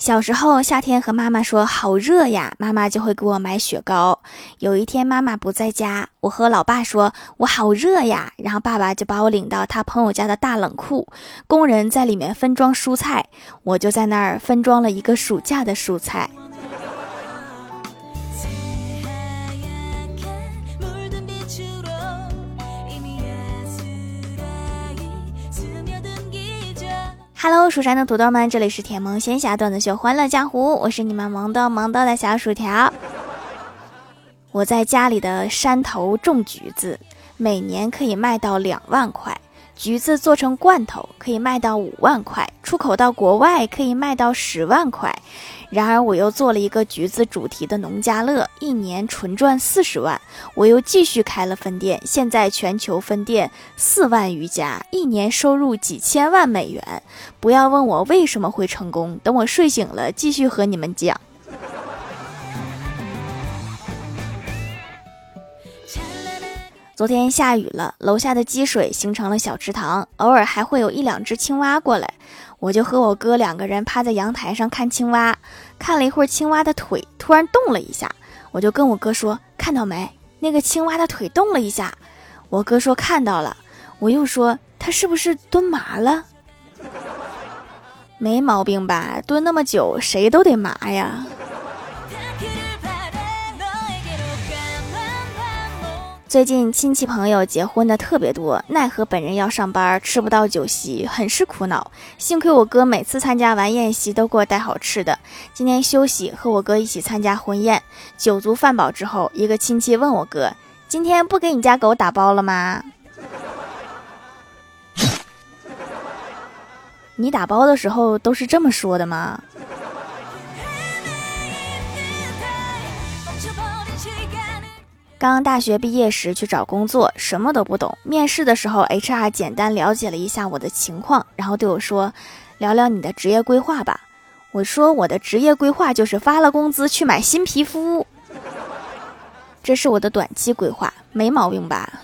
小时候，夏天和妈妈说好热呀，妈妈就会给我买雪糕。有一天妈妈不在家，我和老爸说我好热呀，然后爸爸就把我领到他朋友家的大冷库，工人在里面分装蔬菜，我就在那儿分装了一个暑假的蔬菜。Hello，蜀山的土豆们，这里是甜萌仙侠段子秀《欢乐江湖》，我是你们萌豆萌豆的小薯条。我在家里的山头种橘子，每年可以卖到两万块。橘子做成罐头可以卖到五万块，出口到国外可以卖到十万块。然而，我又做了一个橘子主题的农家乐，一年纯赚四十万。我又继续开了分店，现在全球分店四万余家，一年收入几千万美元。不要问我为什么会成功，等我睡醒了继续和你们讲。昨天下雨了，楼下的积水形成了小池塘，偶尔还会有一两只青蛙过来。我就和我哥两个人趴在阳台上看青蛙，看了一会儿青蛙的腿突然动了一下，我就跟我哥说：“看到没？那个青蛙的腿动了一下。”我哥说：“看到了。”我又说：“它是不是蹲麻了？”没毛病吧？蹲那么久，谁都得麻呀。最近亲戚朋友结婚的特别多，奈何本人要上班，吃不到酒席，很是苦恼。幸亏我哥每次参加完宴席都给我带好吃的。今天休息，和我哥一起参加婚宴，酒足饭饱之后，一个亲戚问我哥：“今天不给你家狗打包了吗？” 你打包的时候都是这么说的吗？刚大学毕业时去找工作，什么都不懂。面试的时候，HR 简单了解了一下我的情况，然后对我说：“聊聊你的职业规划吧。”我说：“我的职业规划就是发了工资去买新皮肤，这是我的短期规划，没毛病吧？”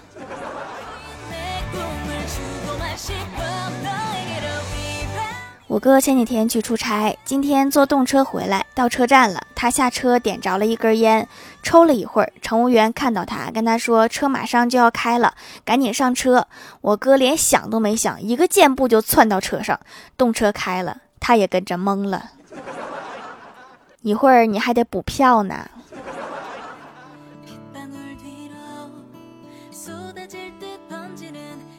我哥前几天去出差，今天坐动车回来，到车站了，他下车点着了一根烟，抽了一会儿。乘务员看到他，跟他说：“车马上就要开了，赶紧上车。”我哥连想都没想，一个箭步就窜到车上。动车开了，他也跟着懵了。一会儿你还得补票呢。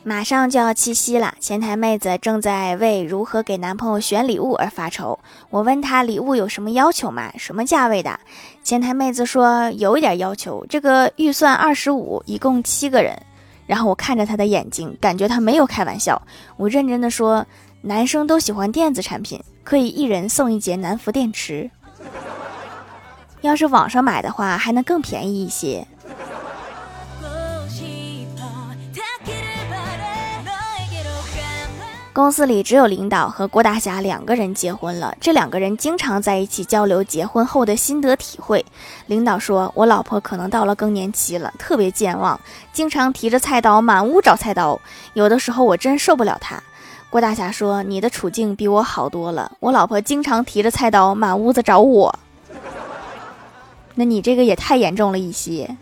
马上就要七夕了，前台妹子正在为如何给男朋友选礼物而发愁。我问她礼物有什么要求吗？什么价位的？前台妹子说有一点要求，这个预算二十五，一共七个人。然后我看着她的眼睛，感觉她没有开玩笑。我认真的说，男生都喜欢电子产品，可以一人送一节南孚电池。要是网上买的话，还能更便宜一些。公司里只有领导和郭大侠两个人结婚了，这两个人经常在一起交流结婚后的心得体会。领导说：“我老婆可能到了更年期了，特别健忘，经常提着菜刀满屋找菜刀，有的时候我真受不了她。”郭大侠说：“你的处境比我好多了，我老婆经常提着菜刀满屋子找我，那你这个也太严重了一些。”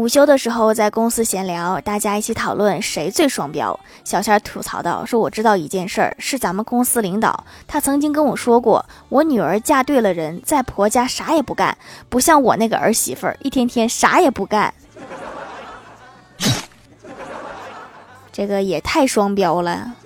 午休的时候，在公司闲聊，大家一起讨论谁最双标。小仙吐槽道：“说我知道一件事儿，是咱们公司领导，他曾经跟我说过，我女儿嫁对了人，在婆家啥也不干，不像我那个儿媳妇儿，一天天啥也不干。这个也太双标了。”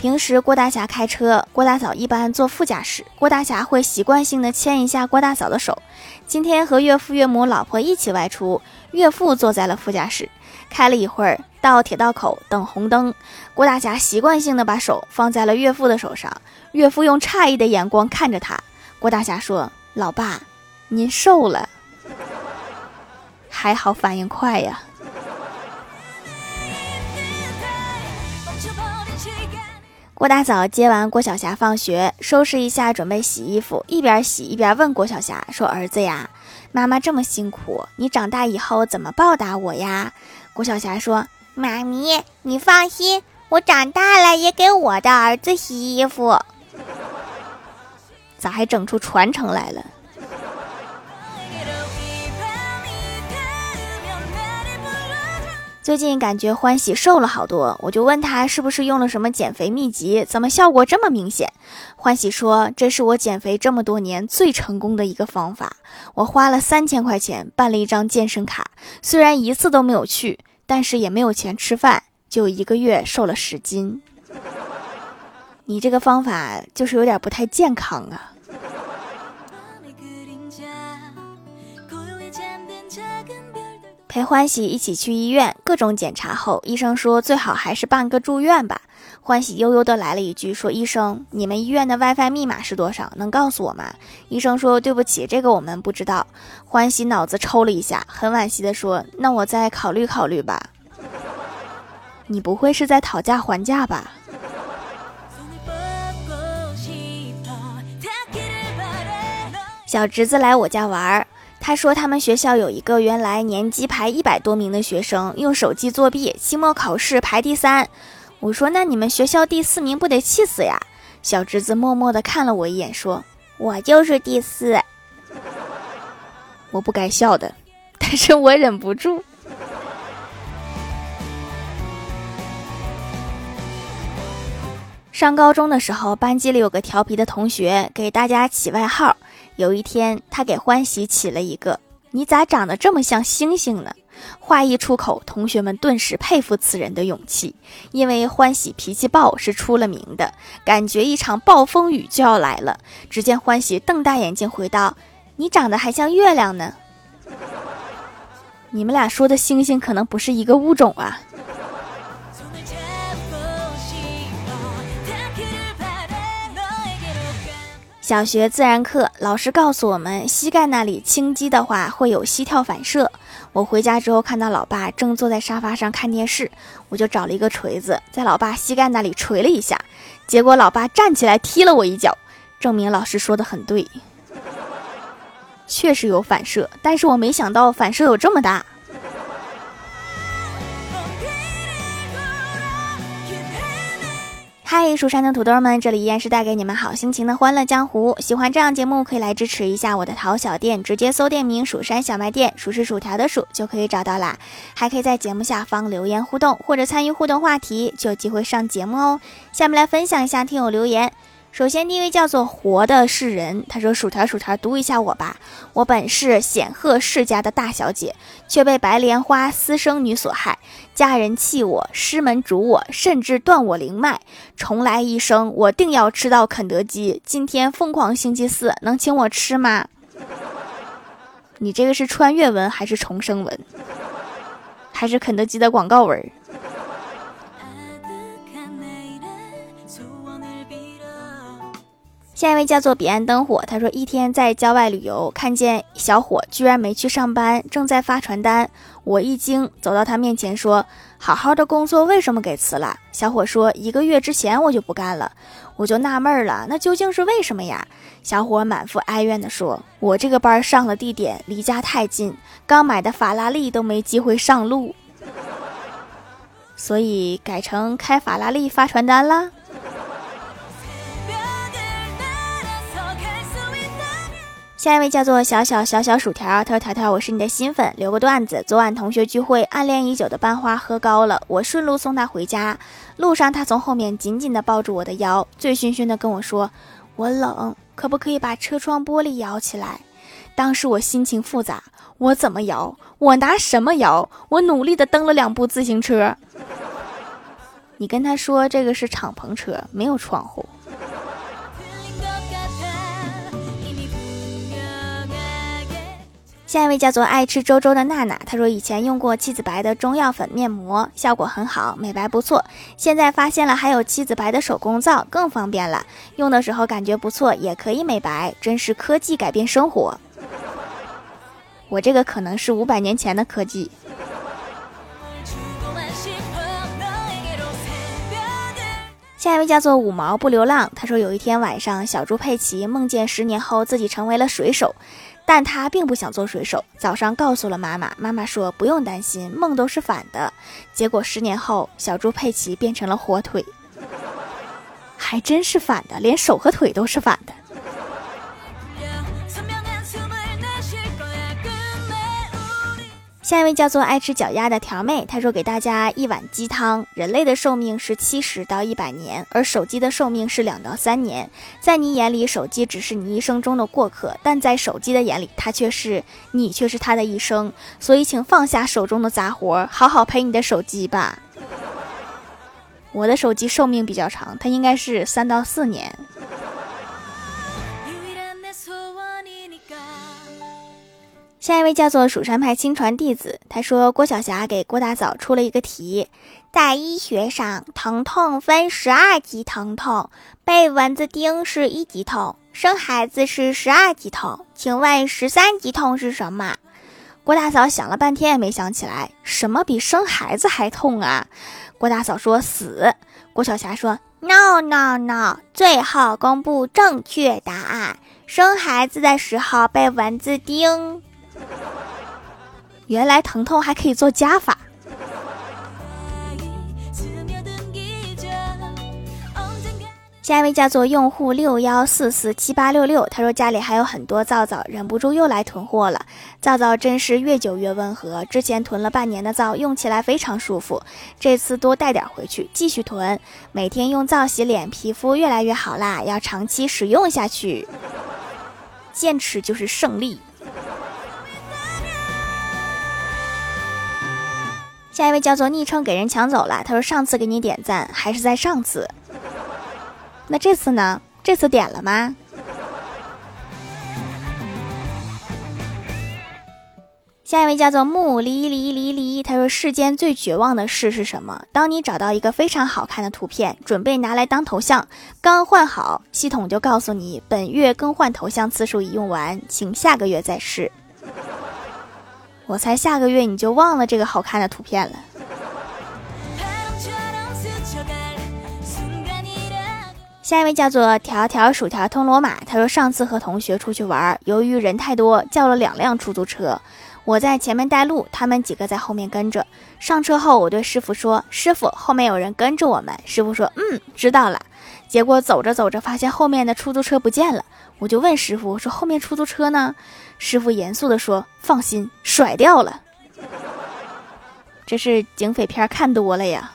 平时郭大侠开车，郭大嫂一般坐副驾驶，郭大侠会习惯性的牵一下郭大嫂的手。今天和岳父岳母、老婆一起外出，岳父坐在了副驾驶，开了一会儿，到铁道口等红灯，郭大侠习惯性的把手放在了岳父的手上，岳父用诧异的眼光看着他，郭大侠说：“老爸，您瘦了，还好反应快呀。”郭大嫂接完郭晓霞放学，收拾一下，准备洗衣服，一边洗一边问郭晓霞说：“儿子呀，妈妈这么辛苦，你长大以后怎么报答我呀？郭晓霞说：“妈咪，你放心，我长大了也给我的儿子洗衣服。”咋还整出传承来了？最近感觉欢喜瘦了好多，我就问他是不是用了什么减肥秘籍，怎么效果这么明显？欢喜说这是我减肥这么多年最成功的一个方法。我花了三千块钱办了一张健身卡，虽然一次都没有去，但是也没有钱吃饭，就一个月瘦了十斤。你这个方法就是有点不太健康啊。陪欢喜一起去医院，各种检查后，医生说最好还是办个住院吧。欢喜悠悠的来了一句说：“医生，你们医院的 WiFi 密码是多少？能告诉我吗？”医生说：“对不起，这个我们不知道。”欢喜脑子抽了一下，很惋惜的说：“那我再考虑考虑吧。”你不会是在讨价还价吧？小侄子来我家玩儿。他说他们学校有一个原来年级排一百多名的学生用手机作弊，期末考试排第三。我说那你们学校第四名不得气死呀？小侄子默默地看了我一眼，说：“我就是第四。”我不该笑的，但是我忍不住。上高中的时候，班级里有个调皮的同学，给大家起外号。有一天，他给欢喜起了一个“你咋长得这么像星星呢？”话一出口，同学们顿时佩服此人的勇气，因为欢喜脾气暴是出了名的，感觉一场暴风雨就要来了。只见欢喜瞪大眼睛回道：“你长得还像月亮呢。”你们俩说的星星可能不是一个物种啊。小学自然课，老师告诉我们，膝盖那里轻击的话会有膝跳反射。我回家之后看到老爸正坐在沙发上看电视，我就找了一个锤子，在老爸膝盖那里锤了一下，结果老爸站起来踢了我一脚，证明老师说的很对，确实有反射，但是我没想到反射有这么大。蜀山的土豆们，这里依然是带给你们好心情的欢乐江湖。喜欢这样节目，可以来支持一下我的淘小店，直接搜店名“蜀山小卖店”，数是薯条的数就可以找到啦。还可以在节目下方留言互动，或者参与互动话题，就有机会上节目哦。下面来分享一下听友留言。首先，第一位叫做活的是人，他说：“薯条薯条，读一下我吧。我本是显赫世家的大小姐，却被白莲花私生女所害，家人弃我，师门逐我，甚至断我灵脉。重来一生，我定要吃到肯德基。今天疯狂星期四，能请我吃吗？你这个是穿越文还是重生文？还是肯德基的广告文？”下一位叫做彼岸灯火，他说一天在郊外旅游，看见小伙居然没去上班，正在发传单。我一惊，走到他面前说：“好好的工作为什么给辞了？”小伙说：“一个月之前我就不干了。”我就纳闷了，那究竟是为什么呀？小伙满腹哀怨地说：“我这个班上的地点离家太近，刚买的法拉利都没机会上路，所以改成开法拉利发传单了。”下一位叫做小小小小薯条，他说：“条条，我是你的新粉，留个段子。昨晚同学聚会，暗恋已久的班花喝高了，我顺路送她回家，路上她从后面紧紧地抱住我的腰，醉醺醺地跟我说：我冷，可不可以把车窗玻璃摇起来？当时我心情复杂，我怎么摇？我拿什么摇？我努力地蹬了两部自行车。你跟他说这个是敞篷车，没有窗户。”下一位叫做爱吃周周的娜娜，她说以前用过七子白的中药粉面膜，效果很好，美白不错。现在发现了还有七子白的手工皂，更方便了，用的时候感觉不错，也可以美白，真是科技改变生活。我这个可能是五百年前的科技。下一位叫做五毛不流浪，他说有一天晚上，小猪佩奇梦见十年后自己成为了水手，但他并不想做水手。早上告诉了妈妈，妈妈说不用担心，梦都是反的。结果十年后，小猪佩奇变成了火腿，还真是反的，连手和腿都是反的。下一位叫做爱吃脚丫的条妹，她说：“给大家一碗鸡汤。人类的寿命是七十到一百年，而手机的寿命是两到三年。在你眼里，手机只是你一生中的过客，但在手机的眼里，它却是你，却是它的一生。所以，请放下手中的杂活，好好陪你的手机吧。我的手机寿命比较长，它应该是三到四年。”下一位叫做蜀山派亲传弟子，他说郭晓霞给郭大嫂出了一个题，在医学上，疼痛分十二级疼痛，被蚊子叮是一级痛，生孩子是十二级痛，请问十三级痛是什么？郭大嫂想了半天也没想起来，什么比生孩子还痛啊？郭大嫂说死。郭晓霞说 no no no，最后公布正确答案，生孩子的时候被蚊子叮。原来疼痛还可以做加法。下一位叫做用户六幺四四七八六六，他说家里还有很多皂皂，忍不住又来囤货了。皂皂真是越久越温和，之前囤了半年的皂，用起来非常舒服。这次多带点回去，继续囤。每天用皂洗脸，皮肤越来越好啦，要长期使用下去，坚持就是胜利。下一位叫做昵称给人抢走了，他说上次给你点赞还是在上次，那这次呢？这次点了吗？下一位叫做木离离离离，他说世间最绝望的事是什么？当你找到一个非常好看的图片，准备拿来当头像，刚换好，系统就告诉你本月更换头像次数已用完，请下个月再试。我猜下个月你就忘了这个好看的图片了。下一位叫做条条薯条通罗马，他说上次和同学出去玩，由于人太多，叫了两辆出租车，我在前面带路，他们几个在后面跟着。上车后，我对师傅说：“师傅，后面有人跟着我们。”师傅说：“嗯，知道了。”结果走着走着，发现后面的出租车不见了，我就问师傅说：“后面出租车呢？”师傅严肃地说：“放心，甩掉了。”这是警匪片看多了呀。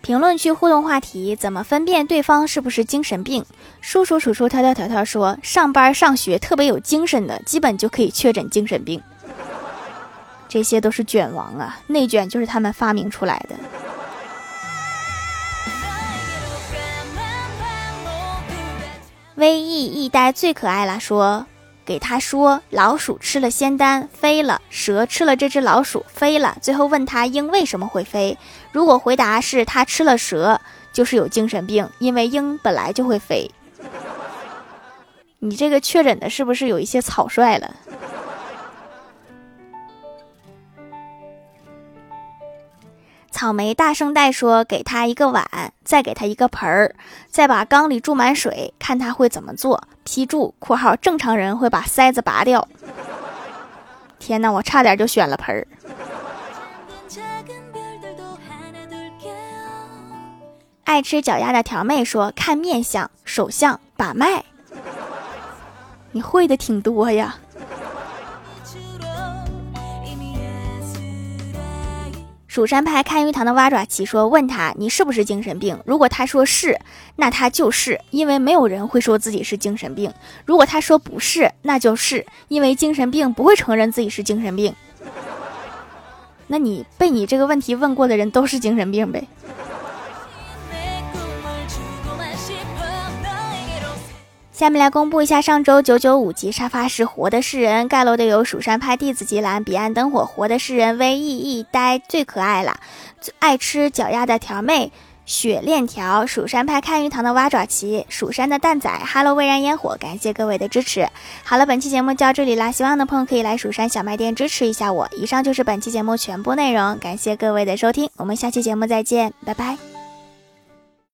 评论区互动话题：怎么分辨对方是不是精神病？叔叔、叔叔、条条、条条说：上班上学特别有精神的，基本就可以确诊精神病。这些都是卷王啊，内卷就是他们发明出来的。飞翼一呆最可爱了，说给他说老鼠吃了仙丹飞了，蛇吃了这只老鼠飞了。最后问他鹰为什么会飞？如果回答是他吃了蛇，就是有精神病，因为鹰本来就会飞。你这个确诊的是不是有一些草率了？草莓大圣代说：“给他一个碗，再给他一个盆儿，再把缸里注满水，看他会怎么做。”批注：（括号正常人会把塞子拔掉。）天哪，我差点就选了盆儿。爱吃脚丫的条妹说：“看面相、手相、把脉，你会的挺多呀。”蜀山派看鱼塘的蛙爪奇说：“问他你是不是精神病？如果他说是，那他就是，因为没有人会说自己是精神病。如果他说不是，那就是因为精神病不会承认自己是精神病。那你被你这个问题问过的人都是精神病呗？”下面来公布一下上周九九五级沙发是活的世人盖楼的有蜀山派弟子吉兰、彼岸灯火活的世人 V E E 呆最可爱了，爱吃脚丫的条妹雪链条、蜀山派看鱼塘的蛙爪旗、蜀山的蛋仔、哈喽蔚然烟火，感谢各位的支持。好了，本期节目就到这里啦，希望的朋友可以来蜀山小卖店支持一下我。以上就是本期节目全部内容，感谢各位的收听，我们下期节目再见，拜拜。